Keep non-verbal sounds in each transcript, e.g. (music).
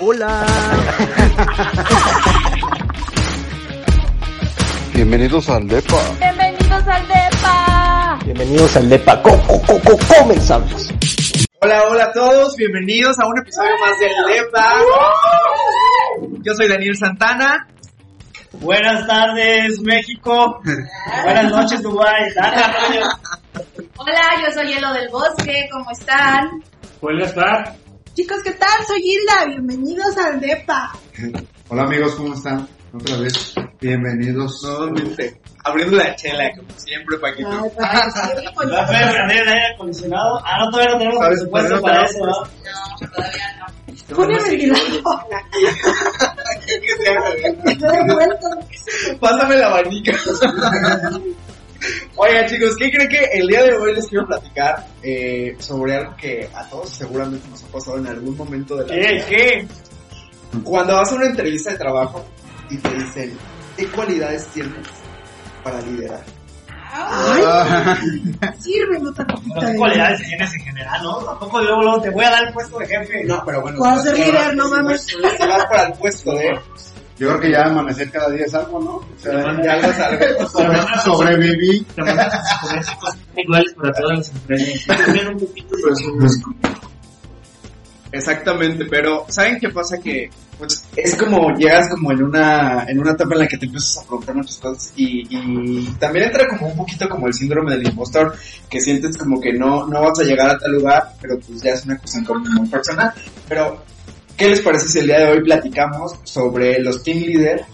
Hola. Bienvenidos al DEPA. Bienvenidos al DEPA. Bienvenidos al DEPA. Co -co -co comenzamos. Hola, hola a todos. Bienvenidos a un episodio más del DEPA. Yo soy Daniel Santana. Buenas tardes, México. Buenas noches, Dubai. Hola, yo soy Hielo del Bosque. ¿Cómo están? Buenas tardes. Chicos, ¿qué tal? Soy Hilda. Bienvenidos al DEPA. (laughs) Hola amigos, ¿cómo están? Otra vez, bienvenidos. Nuevamente, abriendo la chela, como siempre, Paquito. Ay, para que se ¿Va a poder prender el aire acondicionado? Ah, no, todavía no tenemos ¿Sabes? presupuesto Todavía para eso, ¿no? (laughs) No, todavía no. Pone ventilador. Estoy vuelto. Pásame la abanica. (laughs) Oigan chicos, ¿qué creen que el día de hoy les quiero platicar eh, sobre algo que a todos seguramente nos ha pasado en algún momento de la ¿Qué? vida? ¿Qué? Cuando vas a una entrevista de trabajo y te dicen, ¿qué cualidades tienes para liderar? Ay, sirve otra No copita sé de cualidades tienes en general, ¿no? Tampoco luego, luego te voy a dar el puesto de jefe. No, pero bueno. Puedo ser líder, no mames. Si vas para el puesto de... Yo creo que ya amanecer cada día es algo, ¿no? O sea, Ya lo sabes. (laughs) sobre- sobreviví. iguales para todas las empresas. También un poquito, pero sí. Exactamente, pero ¿saben qué pasa? Que pues, es como llegas como en una en una etapa en la que te empiezas a preguntar muchas cosas y, y también entra como un poquito como el síndrome del impostor, que sientes como que no, no vas a llegar a tal lugar, pero pues ya es una cuestión como muy personal. Pero, ¿qué les parece si el día de hoy platicamos sobre los team leader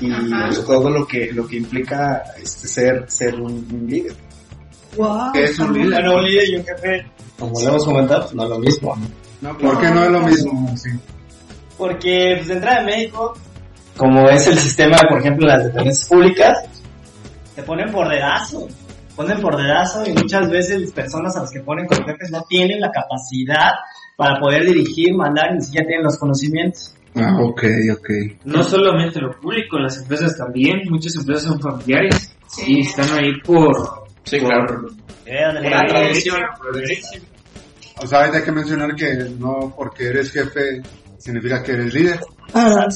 y pues, todo lo que lo que implica este, ser ser un, un líder? Wow. ¿Qué es un líder? Bueno, un líder y un jefe, como lo hemos comentado, pues no es lo mismo. No, ¿Por qué no es lo mismo? Sí. Porque, pues, de entrada en México, como es el sistema, por ejemplo, las dependencias públicas, te ponen por dedazo. Ponen por dedazo y muchas veces las personas a las que ponen como jefes no tienen la capacidad para poder dirigir, mandar, ni siquiera tienen los conocimientos. Ah, ok, ok. No solamente lo público, las empresas también, muchas empresas son familiares y están ahí por... Sí, por- claro. Eh, ándale. Por la tradición. O sea, hay que mencionar que no porque eres jefe significa que eres líder. Ah,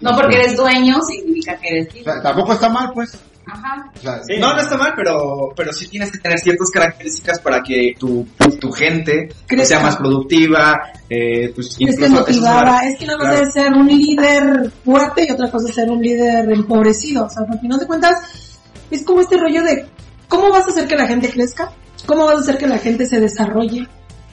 No porque eres dueño significa que eres O líder. sea, tampoco está mal, pues. Ajá. O sea, Sí. No, no está mal, pero, pero sí tienes que tener ciertas características para que tu, tu gente pues, Crezca. sea más productiva, eh, pues esté incluso eso es motivada. una- Es que una cosa Claro. es ser un líder fuerte y otra cosa es ser un líder empobrecido. O sea, al final de cuentas, es como este rollo de cómo vas a hacer que la gente crezca, cómo vas a hacer que la gente se desarrolle.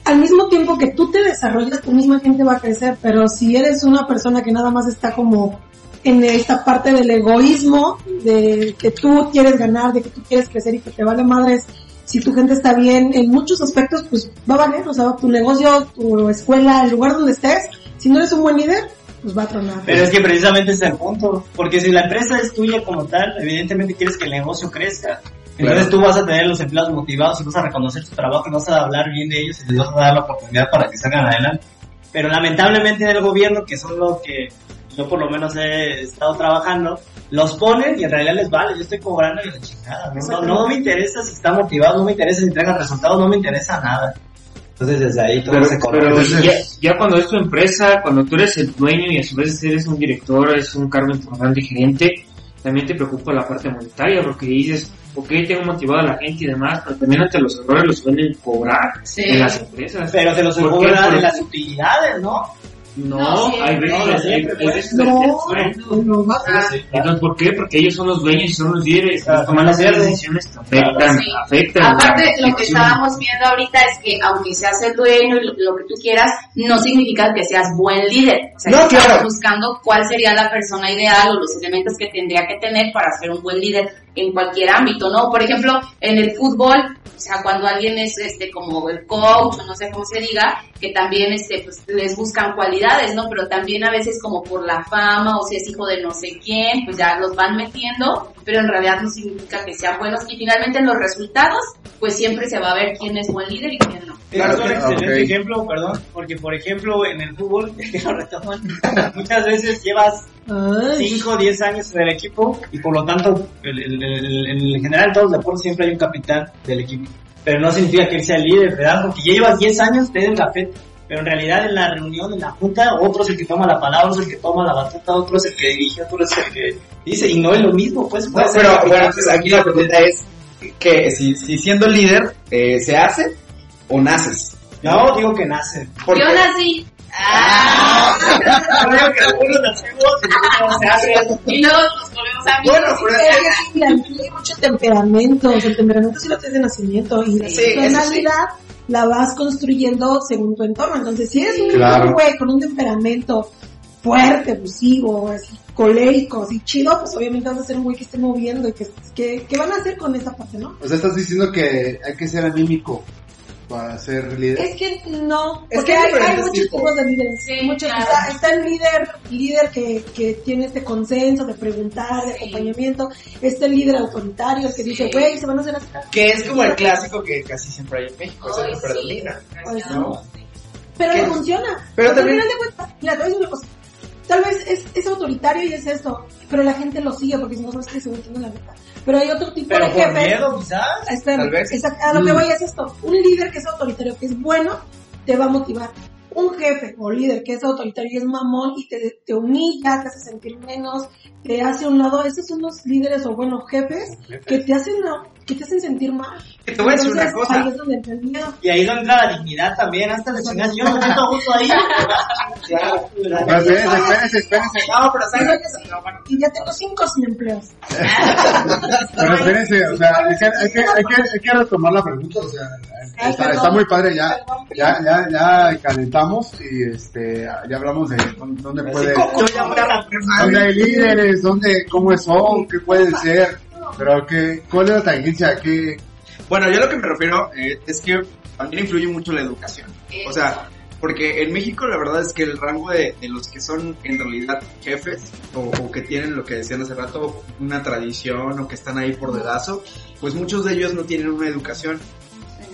Al mismo tiempo que tú te desarrollas, tu misma gente va a crecer, pero si eres una persona que nada más está como en esta parte del egoísmo, de que tú quieres ganar, de que tú quieres crecer y que te vale madres, si tu gente está bien en muchos aspectos, pues va a valer, o sea, tu negocio, tu escuela, el lugar donde estés, si no eres un buen líder, pues va a tronar. Pero es que precisamente ese es el punto. Porque si la empresa es tuya como tal, evidentemente quieres que el negocio crezca. Entonces Claro. tú vas a tener los empleados motivados y vas a reconocer su trabajo y vas a hablar bien de ellos y les vas a dar la oportunidad para que salgan adelante. Pero lamentablemente en el gobierno, que son los que yo por lo menos he estado trabajando, los ponen y en realidad les vale, yo estoy cobrando y la chingada. No, no, no me interesa si está motivado, no me interesa si entregan resultados, no me interesa nada. Entonces desde ahí todo Pero, se pero ya, ya cuando es tu empresa, cuando tú eres el dueño y a su vez eres un director, eres un cargo importante gerente, también te preocupa la parte monetaria porque dices, ok, tengo motivado a la gente y demás, pero también ante los errores los suelen cobrar Sí. en las empresas. Pero se los cobran en las utilidades, ¿no? No, No, sí, hay veces, no, hay, siempre, hay veces No, suelen- no, va- Entonces, ¿por qué? Porque ellos son los dueños y son los líderes. Y toman las decisiones que afectan, Sí. afectan. Aparte, lo que estábamos viendo ahorita es que aunque seas el dueño y lo, lo que tú quieras, no significa que seas buen líder. O sea, No, que claro. buscando cuál sería la persona ideal o los elementos que tendría que tener para ser un buen líder en cualquier ámbito, ¿no? Por ejemplo, en el fútbol, o sea, cuando alguien es este como el coach o no sé cómo se diga, que también este pues les buscan cualidades, ¿no? Pero también a veces como por la fama o si es hijo de no sé quién, pues ya los van metiendo, pero en realidad no significa que sean buenos y finalmente en los resultados, pues siempre se va a ver quién es buen líder y quién no. Claro es un excelente ok. ejemplo, perdón, porque por ejemplo en el fútbol, (laughs) que lo retoman, muchas veces llevas Ay, 5 o 10 años en el equipo y por lo tanto el- el- el- en general en todos los deportes siempre hay un capitán del equipo. Pero no significa que él sea el líder, ¿verdad? Porque ya llevas 10 años, te den la fe. pero en realidad en la reunión, en la junta, otro es el que toma la palabra, otro es el que toma la batuta, otro es el que dirige, otro es el que dice, y no es lo mismo, pues. No, ser pero capitán, bueno, entonces aquí la pregunta es que si, si siendo líder eh, se hace o naces. Yo digo que nace. Porque- Yo nací. Ah, (laughs) Yo digo que algunos nacemos y luego se hace. y luego nos volvemos amigos. Bueno, pero Es que hay mucho temperamento, o sea, el temperamento sí lo tienes de nacimiento y la Sí, eso sí. personalidad la vas construyendo según tu entorno. Entonces, si eres un Claro. güey con un temperamento fuerte, abusivo, así, colérico, así chido, pues obviamente vas a ser un güey que esté moviendo y que, que, que van a hacer con esa parte, ¿no? O sea, estás diciendo que hay que ser anímico para ser líder. Es que no, Es porque que hay muchos tipos. tipos de líderes. Sí, muchos, claro. está, está el líder, líder que, que tiene este consenso de preguntar, de Sí. acompañamiento. Está el líder autoritario, el que Sí. dice, güey, se van a hacer así. Que es como el clásico que casi siempre hay en México, es el sí, predomina. ¿no? Pero le funciona. Pero también- al final de cuentas, mira, te voy a decir una cosa. Tal vez es, es autoritario y es esto, pero la gente lo sigue porque si no sabes que se metiendo la neta. Pero hay otro tipo Pero de por jefes. miedo, quizás. Espera, Tal vez. exacto, a lo que voy es esto. Un líder que es autoritario, que es bueno, te va a motivar. Un jefe o líder que es autoritario y es mamón y te, te humilla, te hace sentir menos, te hace a un lado, esos son los líderes o buenos jefes que te hacen, que te hacen sentir mal. Que te voy a decir una cosa. Ahí es donde entra el miedo. Y ahí es donde entra la dignidad también, hasta la chingada. Yo no me siento a gusto ahí. Claro. (laughs) Pero espérense, espérense, espérense. No, pero ¿sabes? Y ya tengo cinco sin empleos. Pero espérense, o sea, hay que, hay que, hay que, hay que retomar la pregunta, o sea, está, está muy padre ya. Ya, ya, ya calentamos y este, ya hablamos de dónde puede, dónde hay líderes, dónde, cómo son, qué pueden ser, pero que, cuál es la tangencia, qué, Bueno, yo lo que me refiero eh, es que también influye mucho la educación. O sea, porque en México la verdad es que el rango de, de los que son en realidad jefes o, o que tienen lo que decían hace rato, una tradición o que están ahí por dedazo, pues muchos de ellos no tienen una educación.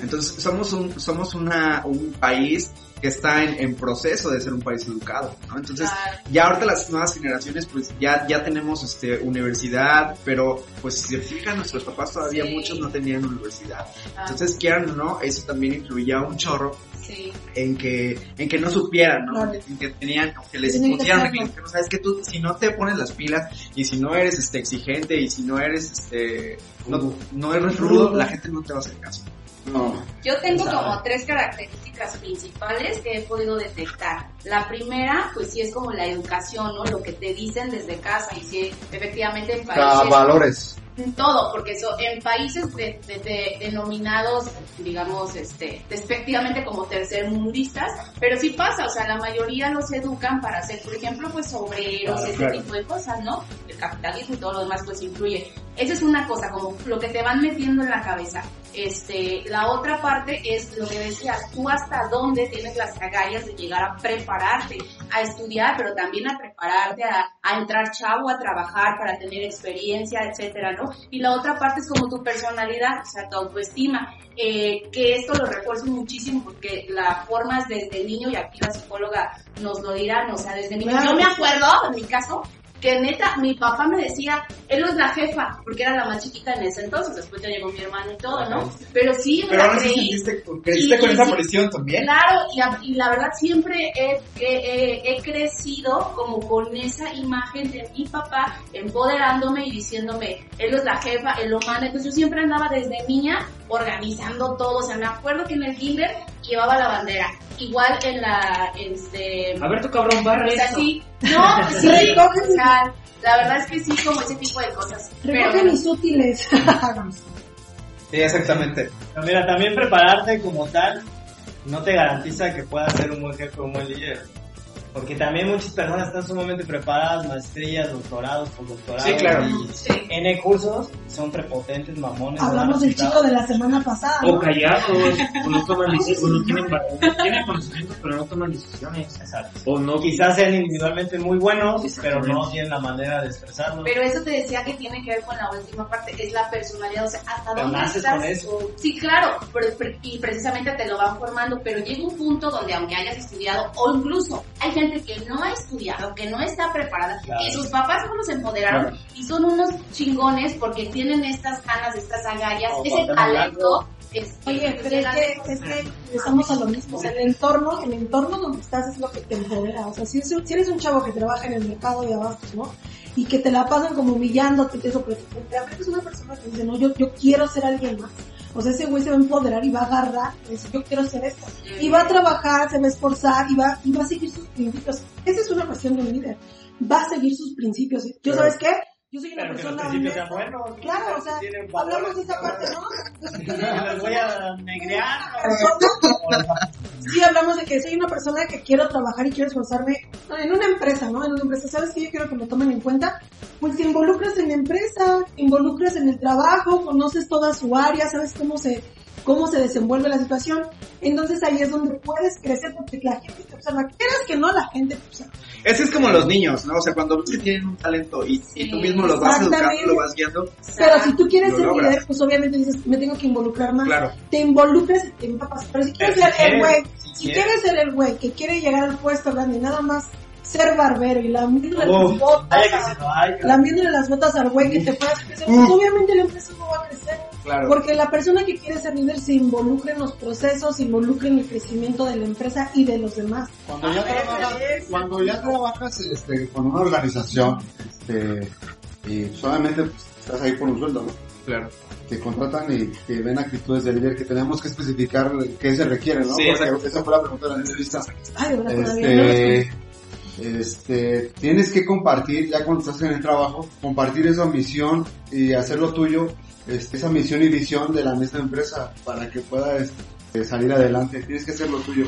Entonces somos un, somos una, un país que está en, en proceso de ser un país educado, ¿no? Entonces ya ahorita las nuevas generaciones pues ya, ya tenemos este universidad, pero pues si se fijan nuestros papás todavía Sí. muchos no tenían universidad. Ah, Entonces quieran o no, eso también influía un chorro sí. en que, en que no supieran, ¿no? En que tenían, o que les Tenían que que, que no sabes que tú, si no te pones las pilas y si no eres este exigente y si no eres este, no, no eres rudo, Rudo. la gente no te va a hacer caso. No, Yo tengo como tres características principales que he podido detectar. La primera, pues sí es como la educación, ¿no? Lo que te dicen desde casa y sí, efectivamente en Ca- países valores. en todo, porque eso, en países de, de- de- denominados, digamos, este, despectivamente como tercermundistas, pero sí pasa, o sea, la mayoría los educan para ser, por ejemplo, pues obreros, Claro, ese claro. tipo de cosas, ¿no? El capitalismo y todo lo demás pues influye. Esa es una cosa, como lo que te van metiendo en la cabeza. Este, la otra parte es lo que decías, tú hasta dónde tienes las agallas de llegar a prepararte, a estudiar, pero también a prepararte a, a entrar chavo, a trabajar para tener experiencia, etcétera, ¿no? Y la otra parte es como tu personalidad, o sea, tu autoestima, eh, que esto lo refuerzo muchísimo porque la formas desde niño, y aquí la psicóloga nos lo dirá, o sea, desde niño, yo me acuerdo, en mi caso, que neta, mi papá me decía, él es la jefa, porque era la más chiquita en ese entonces, después ya llegó mi hermano y todo, ¿no? Pero sí, me Pero la creí. sentiste, creciste Y- con y esa presión también. Claro, y, a- y la verdad siempre he, he- he- he crecido como con esa imagen de mi papá empoderándome y diciéndome, él es la jefa, él lo manda. Entonces yo siempre andaba desde niña organizando todo. O sea, me acuerdo que en el kinder llevaba la bandera. Igual en la, este... A ver tu cabrón, barra sí, (laughs) no, sí, Recoge o sea, la verdad es que sí, como ese tipo de cosas. Recoge Pero, mis útiles. (laughs) Sí, exactamente. Pero mira, también prepararte como tal no te garantiza que puedas ser un buen jefe o un buen líder. Porque también muchas personas están sumamente preparadas, maestrías, doctorados, postdoctorados. Sí, claro. Y Sí. N cursos, son prepotentes, mamones. Hablamos del chico de la semana pasada. O callados, o no toman (laughs) decisiones, o no tienen, tienen conocimientos, pero no toman decisiones. Exacto. O no Quizás sean individualmente muy buenos, pero no tienen la manera de expresarlo. Pero eso te decía que tiene que ver con la última parte, es la personalidad, o sea, hasta Pero dónde naces estás. con eso. Sí, claro, pero- y precisamente te lo van formando, pero llega un punto donde aunque hayas estudiado, o incluso hay gente que no ha estudiado, que no está preparada, Claro. y sus papás no los empoderaron, Claro. y son unos chingones porque tienen estas ganas, estas agallas, O ese talento, este, Oye, pero es que, es que estamos a lo mismo. O sea, el entorno, el entorno donde estás es lo que te empodera. O sea, si, es- si eres un chavo que trabaja en el mercado de abastos, ¿no? Y que te la pasan como humillándote, y eso, pero te aprendes una persona que dice, no, yo, yo quiero ser alguien más. O sea, ese güey se va a empoderar y va a agarrar, y dice, yo quiero ser esto. Y va a trabajar, se va a esforzar y va, y va a seguir sus principios. Esa es una cuestión de un líder. Va a seguir sus principios. ¿Yo sabes qué? Yo soy una Pero que los persona honesta. buenos. Claro, o sea, hablamos de esa parte, ¿no? (laughs) Les voy a negrear. Sí, hablamos de que soy una persona que quiero trabajar y quiero esforzarme en una empresa, ¿no? En una empresa, ¿sabes qué? Yo quiero que me tomen en cuenta. Pues te involucras en la empresa, te involucras en el trabajo, conoces toda su área, sabes cómo se, cómo se desenvuelve la situación. Entonces ahí es donde puedes crecer porque la gente te observa. Quieras que no, la gente te observa. Ese es como los niños, ¿no? O sea, cuando ves que tienen un talento y, y tú mismo los vas educando, lo vas guiando, Pero si tú quieres ser logras. líder, pues obviamente dices, me tengo que involucrar más. claro. te involucras y te empapas. Pero si quieres ser el güey, si quieres. quieres ser el güey que quiere llegar al puesto grande y nada más ser barbero y lambiéndole Uf, las botas, lambiéndole las botas al güey que te pueda crecer, pues obviamente la empresa no va a crecer. Claro. Porque la persona que quiere ser líder se involucra en los procesos, se involucra en el crecimiento de la empresa y de los demás. Cuando ya trabajas, cuando ya trabajas este, con una organización, este, y solamente pues, estás ahí por un sueldo, ¿no? Claro. Te contratan y te ven actitudes de líder que tenemos que especificar qué se requiere, ¿no? Sí, Porque esa fue la pregunta de la entrevista. Ay, Este, este, tienes que compartir, ya cuando estás en el trabajo, compartir esa misión y hacerlo tuyo, este, esa misión y visión de la misma empresa para que puedas este, salir adelante. Tienes que hacerlo tuyo.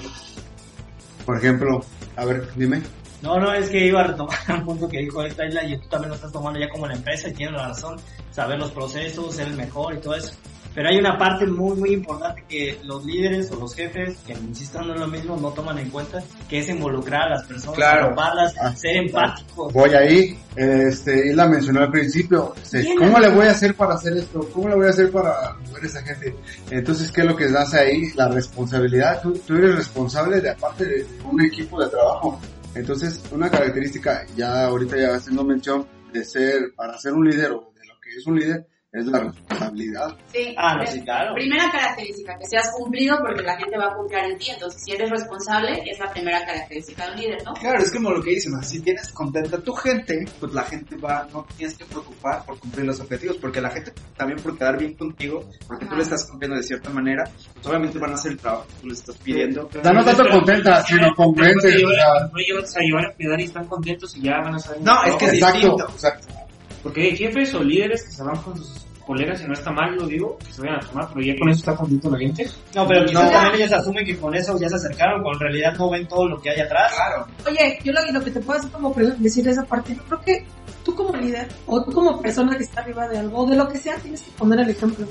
Por ejemplo, a ver, dime. No, no, es que iba a retomar (laughs) un punto que dijo esta isla y tú también lo estás tomando ya como la empresa y tienes la razón, saber los procesos, ser el mejor y todo eso. Pero hay una parte muy, muy importante que los líderes o los jefes, que insistan en lo mismo, no toman en cuenta, que es involucrar a las personas, Claro. Ah, ser empáticos. Voy ahí, este, y la mencionó al principio. este, ¿Cómo le voy a hacer para hacer esto? ¿Cómo le voy a hacer para mover a esa gente? Entonces, ¿qué es lo que das ahí? La responsabilidad. Tú, tú eres responsable de aparte de un equipo de trabajo. Entonces, una característica, ya ahorita ya haciendo mención de ser, para ser un líder o de lo que es un líder, es la responsabilidad. Sí. Ah, no, sí, claro. Primera característica, que seas cumplido porque la gente va a confiar en ti. Entonces, si eres responsable, es la primera característica de un líder, ¿no? Claro, es como lo que dicen, o sea, si tienes contenta a tu gente, pues la gente va, no tienes que preocupar por cumplir los objetivos, porque la gente también por quedar bien contigo, porque tú Ajá. le estás cumpliendo de cierta manera, pues obviamente van a hacer el trabajo que tú les estás pidiendo. Ya no tanto contenta, sino congruente. No o sea, llevan a cuidar y están contentos y ya van a. No, es que es Exacto, distinto. exacto. Porque hay jefes o líderes que se van con sus colegas y no está mal, lo digo, que se vayan a tomar, pero ya con eso está contento la gente. No, pero quizás No. también ellos asumen que con eso ya se acercaron, cuando en realidad no ven todo lo que hay atrás. Claro. Oye, yo lo, lo que te puedo hacer como decir esa parte, yo creo que tú como líder o tú como persona que está arriba de algo o de lo que sea, tienes que poner el ejemplo.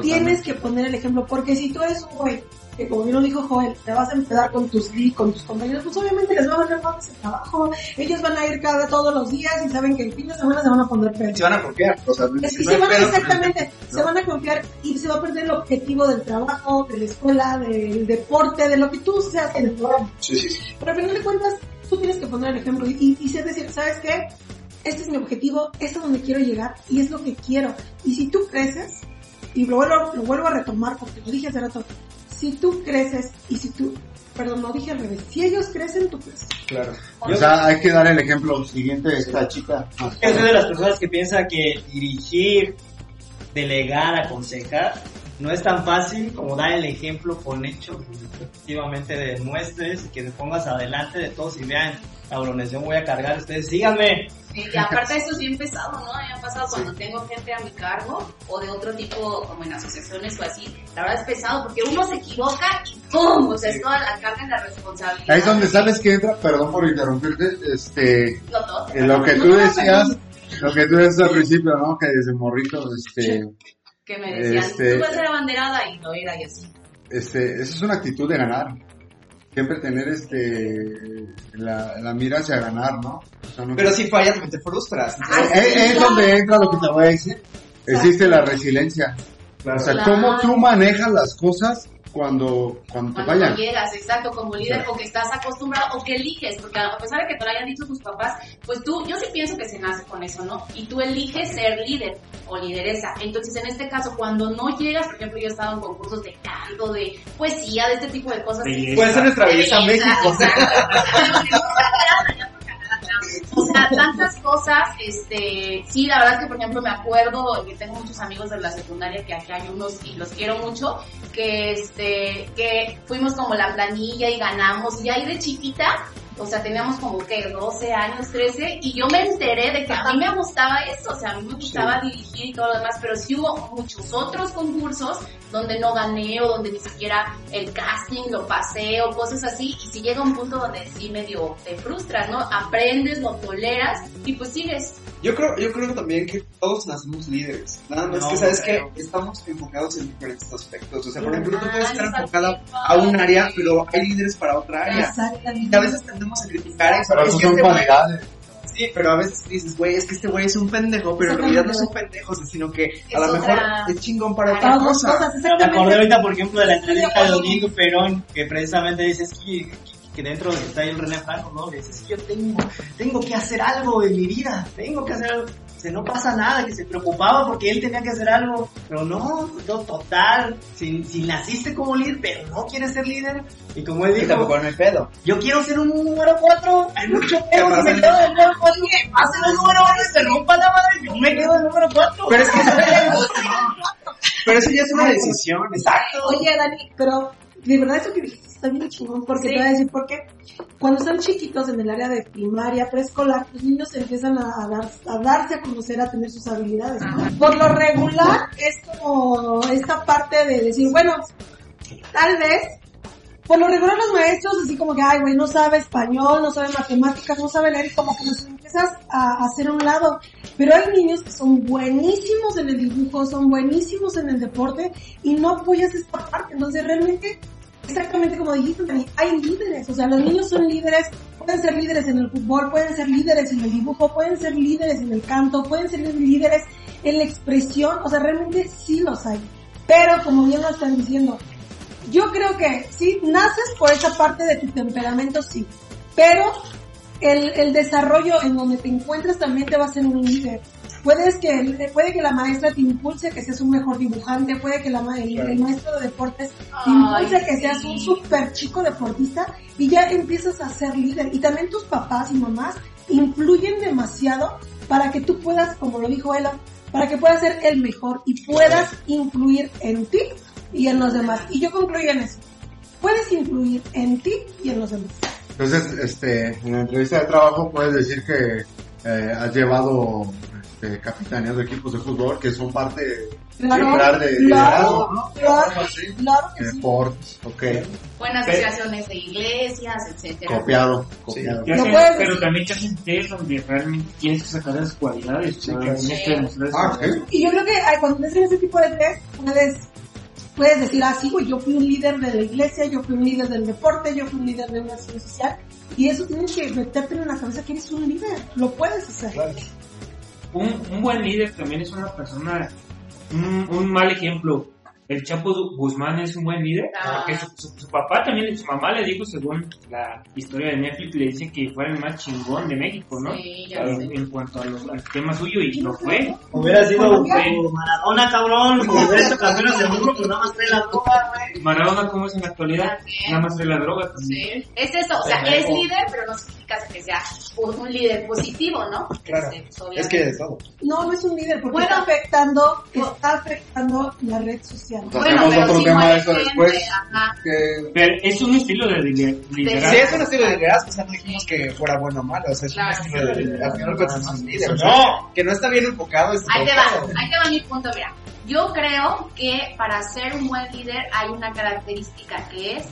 Tienes que poner el ejemplo, porque si tú eres un güey que como bien lo dijo Joel, te vas a empezar con tus con tus compañeros, pues obviamente les va a valer más ese trabajo. Ellos van a ir cada todos los días y saben que el fin de semana se van a poner pedo. Se van a confiar, o sea, Es que no se hay van, pedo con el- exactamente, (laughs) se van a confiar y se va a perder el objetivo del trabajo, de la escuela, del deporte, de lo que tú seas en el programa. Sí, sí, sí. Pero al final de cuentas, tú tienes que poner el ejemplo y, y, decir, ¿sabes qué? Este es mi objetivo, este es donde quiero llegar y es lo que quiero. Y si tú creces, y lo vuelvo, lo vuelvo a retomar porque lo dije hace rato, si tú creces y si tú, perdón, no dije al revés, si ellos crecen, tú creces. Claro. O sea, hay que dar el ejemplo siguiente de esta chica. Yo soy de las personas que piensa que dirigir, delegar, aconsejar, no es tan fácil como dar el ejemplo con hechos. Efectivamente demuestres y que te pongas adelante de todos y vean, cabrones, yo me voy a cargar, ustedes síganme. Sí, y aparte (laughs) eso es bien pesado, ¿no? A mí me ha pasado cuando tengo gente a mi cargo o de otro tipo, como en asociaciones o así. La verdad es pesado porque uno se equivoca y ¡pum! O sea, es toda la carga y la responsabilidad. Ahí es donde sabes que entra, perdón por interrumpirte, este, Lo todo. eh, lo que tú decías, lo que tú decías al principio, ¿no? Que desde morrito, este, Que me decían, Este- tú vas a ser abanderada y no era y así. este, eso es una actitud de ganar. Siempre tener este, la, la mira hacia ganar, ¿no? O sea, no- Pero si fallas, te frustras. Ah, Eh, eh, es donde entra lo que te voy a decir. Existe la resiliencia. O sea, Claro. cómo tú manejas las cosas cuando, cuando te Cuando vayan. no llegas, exacto, como líder, o que estás acostumbrado, o que eliges, porque a pesar de que te lo hayan dicho tus papás, pues tú, yo sí pienso que se nace con eso, ¿no? Y tú eliges ser líder o lideresa. Entonces, en este caso, cuando no llegas, por ejemplo, yo he estado en concursos de canto, de poesía, de este tipo de cosas. Puede ser nuestra belleza Belleza, México. (laughs) O sea, tantas cosas, este, sí, la verdad que por ejemplo me acuerdo que tengo muchos amigos de la secundaria que aquí hay unos y los quiero mucho, que este, que fuimos como la planilla y ganamos y ahí de chiquita, o sea, teníamos como que 12 años, 13 y yo me enteré de que a mí me gustaba eso, o sea, a mí me gustaba dirigir y todo lo demás, pero sí hubo muchos otros concursos donde no gané o donde ni siquiera el casting lo pasé o cosas así y si llega un punto donde sí medio te frustras, ¿no? Aprendes, lo toleras y pues sigues. Yo creo, yo creo también que todos nacemos líderes. Nada más No, que sabes que estamos enfocados en diferentes aspectos. O sea, por ejemplo, tú puedes estar exacto. enfocado a un área, pero hay líderes para otra área. Exactamente. Y a veces tendemos a criticar eso. Pero Es eso que son este cualidades. Sí, pero a veces dices, güey, es que este güey es un pendejo, pero en realidad no es un pendejo, sino que Es a lo mejor otra- es chingón para otra cosa. me acordé ahorita, por ejemplo, de la entrevista de. Domingo Perón, que precisamente dice es que, que dentro de está ahí el René Franco, ¿no? Le dice, que yo tengo, tengo que hacer algo en mi vida, tengo que hacer algo. Dice, no pasa nada, que se preocupaba porque él tenía que hacer algo, pero no, no, total, si, si naciste como líder, pero no quieres ser líder, y como él Y dijo, tampoco no hay pedo. yo quiero ser un número 4, hay mucho ¿Qué pedo, si me quedo del número 4, que pase el número 1 y se rompa la madre, yo me quedo del número 4. Pero es que eso, pero (laughs) eso ya es una decisión, exacto. Oye, Dani, pero de verdad eso que dijiste está bien chingón, porque Sí. te voy a decir por qué. Cuando están chiquitos en el área de primaria, preescolar, los niños empiezan a, dar- a darse a conocer, a tener sus habilidades. Por lo regular, es como esta parte de decir, bueno, tal vez, por lo regular los maestros así como que, ay, güey, no sabe español, no sabe matemáticas, no sabe leer, y como que los empiezas a hacer a un lado. Pero hay niños que son buenísimos en el dibujo, son buenísimos en el deporte, y no apoyas esta parte. Entonces realmente, exactamente como dijiste, hay líderes, o sea, los niños son líderes, pueden ser líderes en el fútbol, pueden ser líderes en el dibujo, pueden ser líderes en el canto, pueden ser líderes en la expresión, o sea, realmente sí los hay. Pero como bien lo están diciendo, yo creo que sí, naces por esa parte de tu temperamento, sí, pero el, el desarrollo en donde te encuentras también te va a hacer un líder. Puedes que, puede que la maestra te impulse que seas un mejor dibujante, puede que la, ma- el, el maestro de deportes te Ay, impulse que seas sí. un super chico deportista y ya empiezas a ser líder. Y también tus papás y mamás influyen demasiado para que tú puedas, como lo dijo Ella, para que puedas ser el mejor y puedas influir en ti y en los demás. Y yo concluyo en eso. Puedes influir en ti y en los demás. Entonces, este, en la entrevista de trabajo puedes decir que eh, has llevado este, capitaneos de equipos de fútbol que son parte Claro, de liderazgo, claro, ¿no? claro, claro que De sí. Deportes, ok. Buenas Pero- asociaciones de iglesias, etcétera. Copiado, copiado. Hacen- puedes pero también te hacen test donde realmente tienes que sacar esas cualidades. Ah. Y yo creo que cuando te hacen ese tipo de test, puedes, puedes decir, ah, sí, güey, yo fui un líder de la iglesia, yo fui un líder del deporte, yo fui un líder de una acción social. Y eso tienes que meterte en la cabeza que eres un líder. Lo puedes hacer. Un, un buen líder también es una persona, un, un mal ejemplo. El Chapo Guzmán es un buen líder, Ah. porque su, su- su papá también, su mamá le dijo, según la historia de Netflix, le dice que fuera el más chingón de México, ¿no? Sí, ya en, sé. en cuanto a los- al tema suyo, y lo fue. Hubiera sido Maradona, cabrón, como hubiera hecho campeones del mundo, pues nada más trae la copa, güey. Maradona, ¿cómo es en la actualidad? También. Nada más de la droga también. Sí. Es eso, o sea, es líder, pero no que sea un un líder positivo, ¿no? Claro. Este, pues, Es que de todo. No, no es un líder, porque Bueno. está afectando, está afectando la red social. O sea, Bueno, tenemos pero otro sí tema de eso gente, después. ajá. Que Pero es un estilo de lider- liderazgo. Sí, es un estilo de liderazgo, o sea, no dijimos que fuera bueno o malo, o sea, es Claro. un estilo de liderazgo. Al final pues, es un líder, No. Que no está bien enfocado. Es Ahí te va, ahí te va mi punto, mira. Yo creo que para ser un buen líder hay una característica que es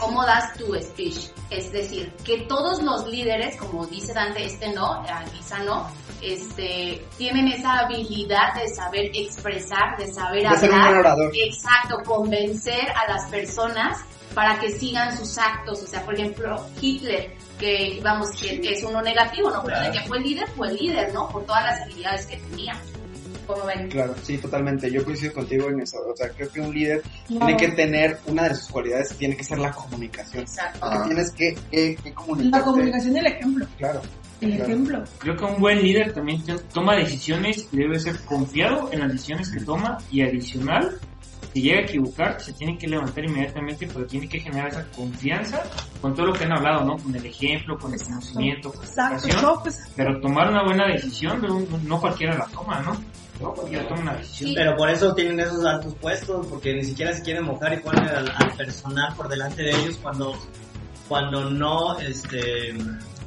cómo das tu speech. Es decir, que todos los líderes, como dice Dante, este no, Anisa no, este, tienen esa habilidad de saber expresar, de saber De ser un hablar. Exacto, convencer a las personas para que sigan sus actos. O sea, por ejemplo, Hitler, que vamos, que, que es uno negativo, ¿no? Pero de que fue el líder, fue el líder, ¿no? Por todas las habilidades que tenía. Claro, sí, totalmente. Yo coincido contigo en eso. O sea, creo que un líder No. tiene que tener, una de sus cualidades tiene que ser la comunicación. Exacto. Ah. tienes que, que, que comunicarte. La comunicación y el ejemplo. Claro. El Claro. ejemplo. Creo que un buen líder también toma decisiones y debe ser confiado en las decisiones que toma y adicional, si llega a equivocar, se tiene que levantar inmediatamente, pero tiene que generar esa confianza con todo lo que han hablado, ¿no? Con el ejemplo, con el conocimiento, con la Exacto. educación, No, pues, pero tomar una buena decisión, no cualquiera la toma, ¿no? No una decisión. Sí. Pero por eso tienen esos altos puestos, porque ni siquiera se quieren mojar y ponen al, al personal por delante de ellos cuando, cuando no este,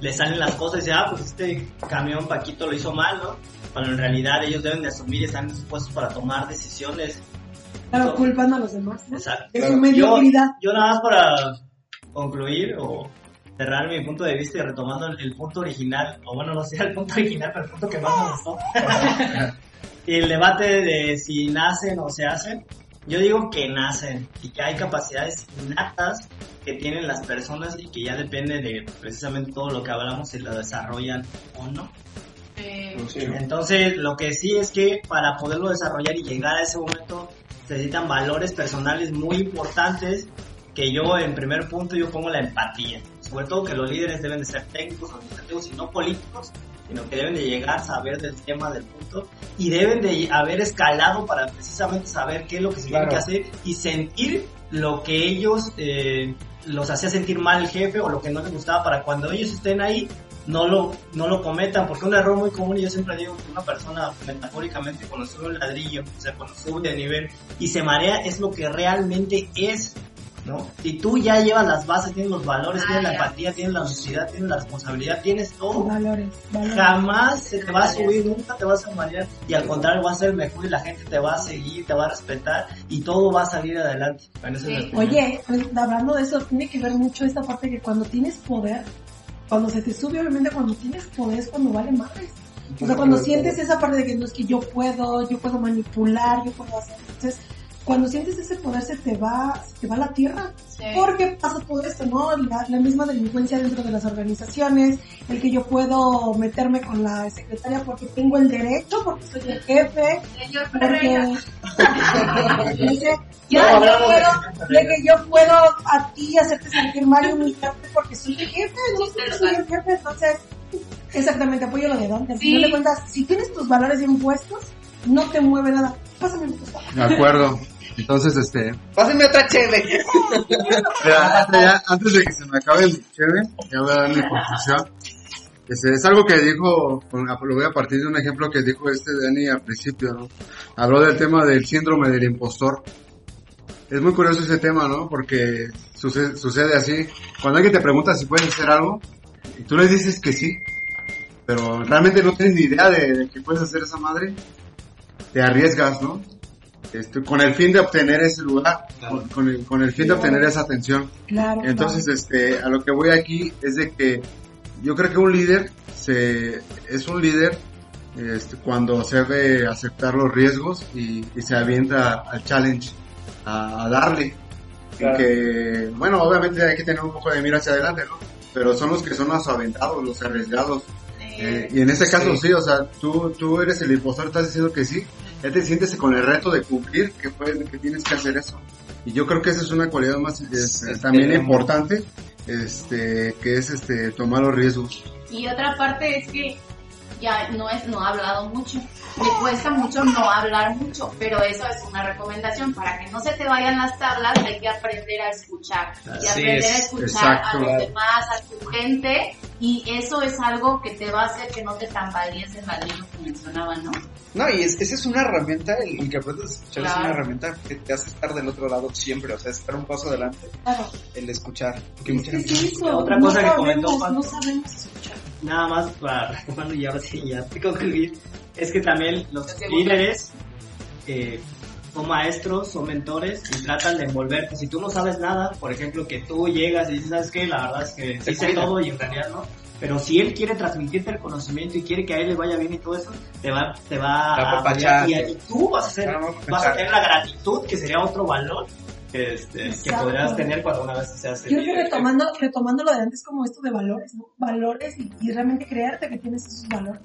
le salen las cosas y dicen, ah, pues este camión Paquito lo hizo mal, ¿no? Cuando en realidad ellos deben de asumir y están en esos puestos para tomar decisiones. claro, culpando a los demás, ¿no? Exacto. Es Claro. su mediocridad. Yo nada más para concluir o cerrar mi punto de vista y retomando el, el punto original, o bueno, no sé el punto original, pero el punto que más me gustó. El debate de si nacen o se hacen. Yo digo que nacen y que hay capacidades innatas que tienen las personas y que ya depende de precisamente todo lo que hablamos si lo desarrollan o no. Eh, Entonces, lo que sí es que para poderlo desarrollar y llegar a ese momento se necesitan valores personales muy importantes que yo en primer punto yo pongo la empatía. Sobre todo que los líderes deben de ser técnicos, administrativos y no políticos, sino que deben de llegar a saber del tema del punto y deben de haber escalado para precisamente saber qué es lo que se tiene que hacer y sentir lo que ellos eh, los hacía sentir mal el jefe o lo que no les gustaba para cuando ellos estén ahí no lo, no lo cometan, porque un error muy común, y yo siempre digo que una persona metafóricamente cuando sube un ladrillo, o sea, cuando sube de nivel y se marea, es lo que realmente es, ¿no? Si tú ya llevas las bases, tienes los valores, Ah, tienes la empatía, tienes la honestidad, tienes la responsabilidad, tienes todo, Valores, valores. jamás se te va a subir, nunca te vas a marear y al contrario vas a ser mejor y la gente te va a seguir, te va a respetar y todo va a salir adelante. Bueno, es. Oye, pues, hablando de eso, tiene que ver mucho esta parte que cuando tienes poder, cuando se te sube, obviamente cuando tienes poder es cuando vale madres. O sea, cuando sientes esa parte de que no es que yo puedo, yo puedo manipular, yo puedo hacer. Entonces, cuando sientes ese poder se te va, se te va la tierra. sí. Porque pasa todo esto, ¿no? La, la misma delincuencia dentro de las organizaciones, el que yo puedo meterme con la secretaria porque tengo el derecho, porque soy el jefe, Señor porque (laughs) Dice, No, yo puedo, de que yo puedo a ti hacerte sentir mal y humillarte porque soy el jefe, no Yo soy el jefe, entonces, exactamente, apoyo lo de Dante. Al Sí. final de cuentas, si tienes tus valores bien puestos, no te mueve nada. Pásame mi. De acuerdo. Entonces, este, Pásenme otra cheve. (laughs) Antes, ya- antes de que se me acabe el chévere, ya voy a dar mi conclusión. Este, es algo que dijo, lo voy a partir de un ejemplo que dijo este Dani al principio, ¿no? Habló del tema del síndrome del impostor. Es muy curioso ese tema, ¿no? Porque sucede, sucede así. Cuando alguien te pregunta si puedes hacer algo, y tú le dices que sí, pero realmente no tienes ni idea de, de que puedes hacer esa madre, te arriesgas, ¿no? Este, con el fin de obtener ese lugar, con, con el, con el fin de obtener esa atención. Claro. Entonces, este, a lo que voy aquí es de que yo creo que un líder se, es un líder este, cuando se debe aceptar los riesgos y, y se avienta al challenge, a, a darle. Claro. Que, bueno, obviamente hay que tener un poco de mira hacia adelante, ¿no? Pero son los que son los aventados, los arriesgados. Eh, y en este caso sí. o sea, tú, tú eres el impostor, estás diciendo que sí, ya te sientes con el reto de cumplir que, puedes- que tienes que hacer eso. Y yo creo que esa es una cualidad más este, también importante, este, que es este, tomar los riesgos. Y otra parte es que ya no es no he hablado mucho. Me cuesta mucho no hablar mucho, pero eso es una recomendación. Para que no se te vayan las tablas, hay que aprender a escuchar. Y aprender a es, escuchar exacto. a los demás, a tu gente. Y eso es algo que te va a hacer que no te tambalees en la línea que mencionaban, ¿no? No, y es, esa es una herramienta, el, el que aprendes a escuchar es Claro. una herramienta que te hace estar del otro lado siempre, o sea, estar un paso adelante, Claro. el escuchar. Es mucha que gente- es eso. Otra no cosa que sabemos, comentó Juan. No sabemos escuchar. nada más para retomando y ahora sí ya te concluir, es que también los líderes eh, son maestros, son mentores y tratan de envolverte. Si tú no sabes nada, por ejemplo, que tú llegas y dices, ¿sabes qué? La verdad es que sí sé todo y en realidad no. Pero si él quiere transmitirte el conocimiento y quiere que a él le vaya bien y todo eso, te va, te va a apoyar y, y tú vas a ser, vas a tener la gratitud, que sería otro valor que, este, que podrás tener cuando una vez seas Yo creo que retomando, retomando lo de antes como esto de valores, ¿no? Valores y, y realmente creerte que tienes esos valores.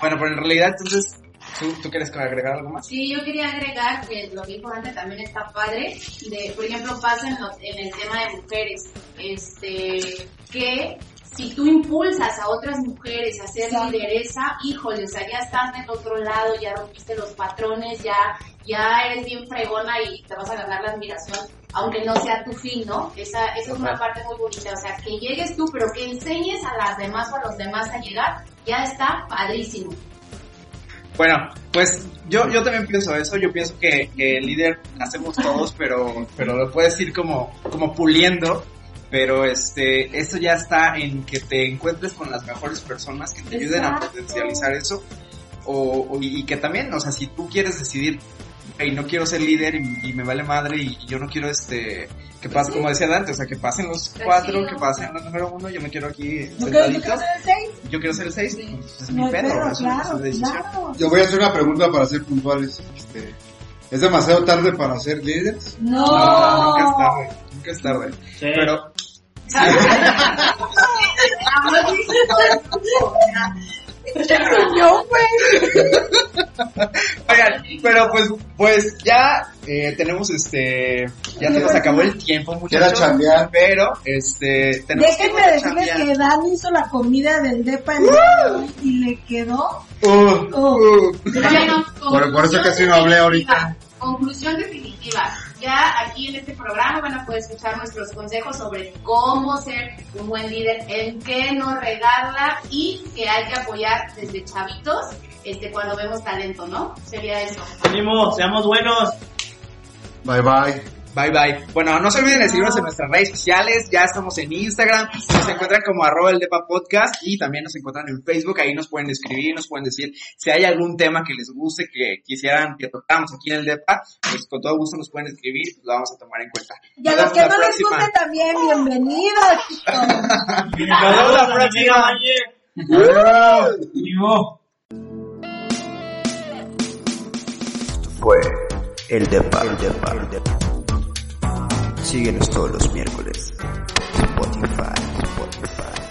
Bueno, pero en realidad entonces, ¿Tú, ¿Tú quieres agregar algo más? Sí, yo quería agregar que lo que dijo antes también está padre, de, por ejemplo, pasa en, los- en el tema de mujeres, este, que si tú impulsas a otras mujeres a ser Exacto. lideresa, híjole, o sea, ya estás del otro lado, ya rompiste los patrones, ya, ya eres bien fregona y te vas a ganar la admiración, aunque no sea tu fin, ¿no? Esa, esa es una parte muy bonita, o sea, que llegues tú, pero que enseñes a las demás o a los demás a llegar, ya está padrísimo. Bueno, pues yo, yo también pienso eso, yo pienso que, que el líder nacemos todos, (laughs) pero, pero lo puedes ir como, como puliendo, pero este, eso ya está en que te encuentres con las mejores personas que te ayuden a potencializar eso, o, o- y que también, o sea, si tú quieres decidir, hey, no quiero ser líder y, y me vale madre y, y yo no quiero este, que pase, como decía Dante, o sea, que pasen los cuatro, que pasen los número uno, yo me quiero aquí ¿No quieres sentadito, hacer el 6? Yo quiero ser el seis, Sí. pues es No mi hay pedo, pedo, es una- es claro. Yo voy a hacer una pregunta para ser puntuales. Este, ¿Es demasiado tarde para ser líderes? No. No, nunca es tarde, nunca es tarde. Sí. Pero, (laughs) (laughs) Yo, güey. oigan, pero pues, pues ya eh, tenemos este, ya se nos acabó el tiempo, Quiero muchachos. chambear. Pero, este, tenemos Déjenme que decirles chambear. que Dan hizo la comida del depa el hoy y le quedó. Uh, uh. Bueno, Por- por eso casi no hablé ahorita. Conclusión definitiva. Ya aquí en este programa van a poder escuchar nuestros consejos sobre cómo ser un buen líder, en qué no regarla y que hay que apoyar desde chavitos este cuando vemos talento, ¿no? Sería eso. Ánimo, seamos buenos. Bye bye. Bye bye. Bueno, no se olviden de seguirnos en nuestras redes sociales. Ya estamos en Instagram. Nos encuentran como arroba el Depa Podcast y también nos encuentran en Facebook. Ahí nos pueden escribir, nos pueden decir si hay algún tema que les guste, que quisieran que tocáramos aquí en el Depa. Pues con todo gusto nos pueden escribir y lo vamos a tomar en cuenta. Y a los que no les guste también, bienvenidos. (laughs) Nos vemos la próxima. Fue el Depa, el Depa, el Depa. Síguenos todos los miércoles. Spotify, Spotify.